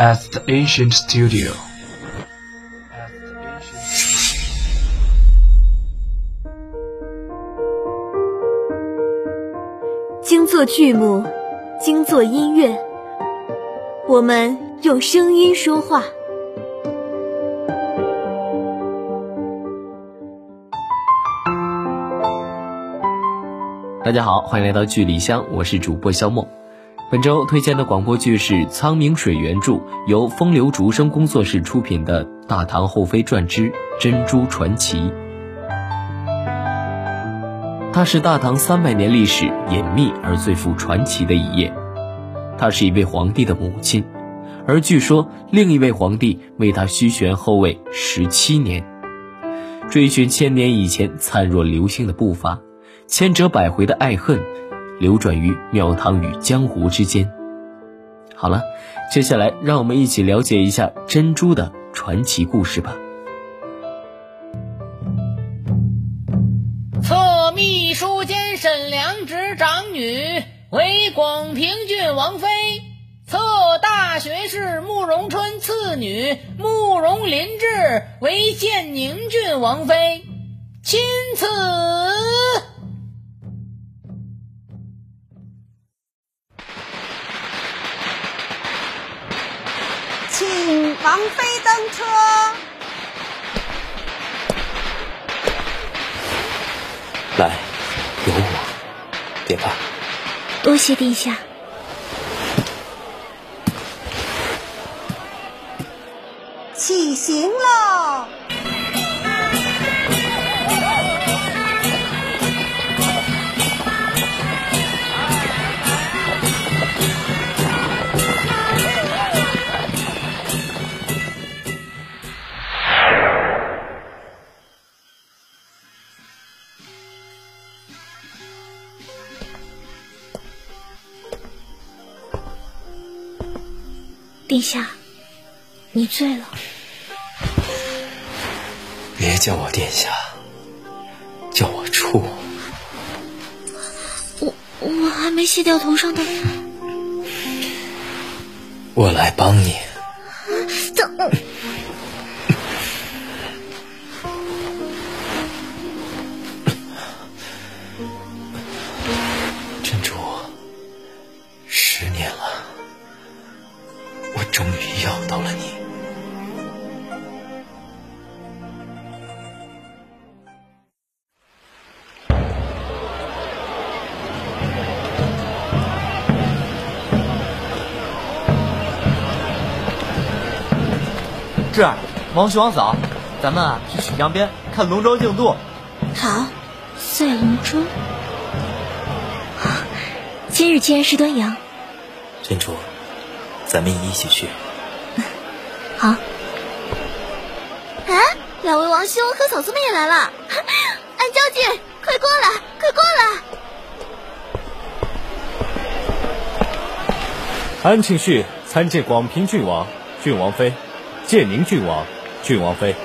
at the ancient studio. 精作剧目，精作音乐，我们用声音说话。大家好，欢迎来到剧里香，我是主播肖梦。本周推荐的广播剧是苍明水原著，由风流竹声工作室出品的《大唐后妃传之珍珠传奇》。它是大唐三百年历史隐秘而最富传奇的一页。她是一位皇帝的母亲，而据说另一位皇帝为她虚悬后位十七年，追寻千年以前灿若流星的步伐。千折百回的爱恨，流转于庙堂与江湖之间。好了，接下来让我们一起了解一下珍珠的传奇故事吧。册秘书监审良直长女为广平郡王妃，册大学士慕容春次女慕容林志为建宁郡王妃，钦赐。王妃登车。来，有我，别怕。多谢殿下。起行喽！殿下，你醉了。别叫我殿下，叫我处。我我还没卸掉头上的。我来帮你。志儿，王兄王嫂，咱们啊去曲江边看龙舟竞渡。好，赛龙舟。今日既然是端阳，珍珠，咱们一起去。好。哎，两位王兄和嫂子们也来了。安将军，快过来，快过来！安庆绪参见广平郡王、郡王妃。建宁郡王、郡王妃，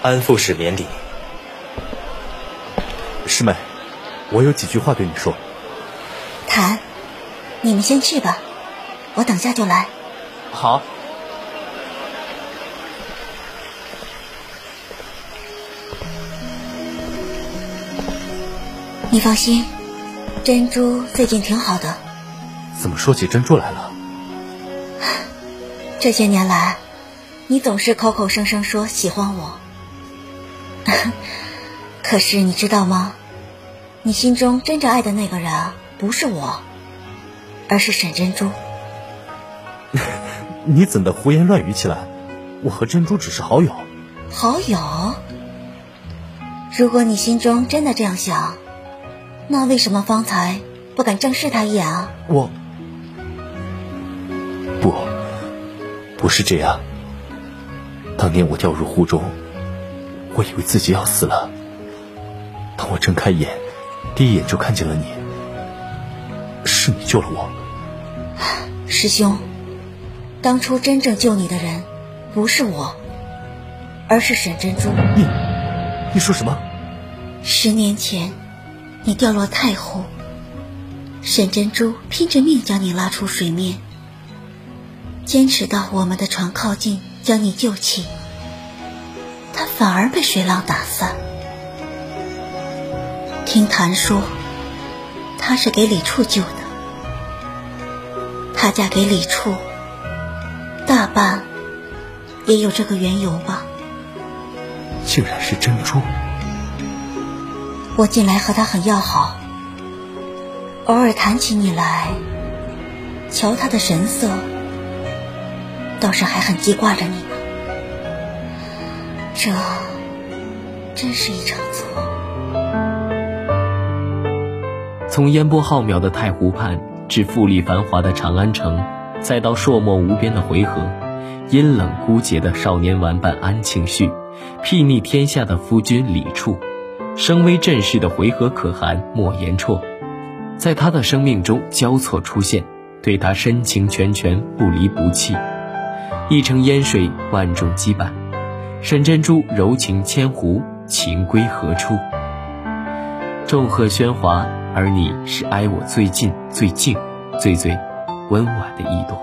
安副使免礼。师妹，我有几句话对你说。谭，你们先去吧，我等下就来。好。你放心，珍珠最近挺好的。怎么说起珍珠来了？这些年来。你总是口口声声说喜欢我，可是你知道吗？你心中真正爱的那个人不是我，而是沈珍珠。你怎的胡言乱语起来？我和珍珠只是好友。好友？如果你心中真的这样想，那为什么方才不敢正视他一眼啊？我不，不是这样。当年我掉入湖中，我以为自己要死了。当我睁开眼，第一眼就看见了你，是你救了我。师兄，当初真正救你的人，不是我，而是沈珍珠。你，你说什么？十年前，你掉落太湖，沈珍珠拼着命将你拉出水面。坚持到我们的船靠近，将你救起，他反而被水浪打散。听谭说，他是给李处救的，她嫁给李处，大半也有这个缘由吧。竟然是珍珠！我近来和他很要好，偶尔谈起你来，瞧他的神色，倒是还很记挂着你呢。这真是一场错。从烟波浩渺的太湖畔，至富丽繁华的长安城，再到硕漠无边的回纥，阴冷孤绝的少年玩伴安庆绪，睥睨天下的夫君李处。声威震世的回纥可汗莫言绰，在他的生命中交错出现，对他深情拳拳，不离不弃。一城烟水，万种羁绊。沈珍珠柔情千壶，情归何处？众鹤喧哗，而你是挨我最近、最静、最最温婉的一朵。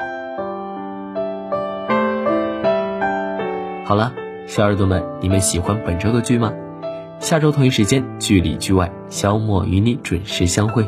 好了，小耳朵们，你们喜欢本周的剧吗？下周同一时间，剧里剧外，小莫与你准时相会。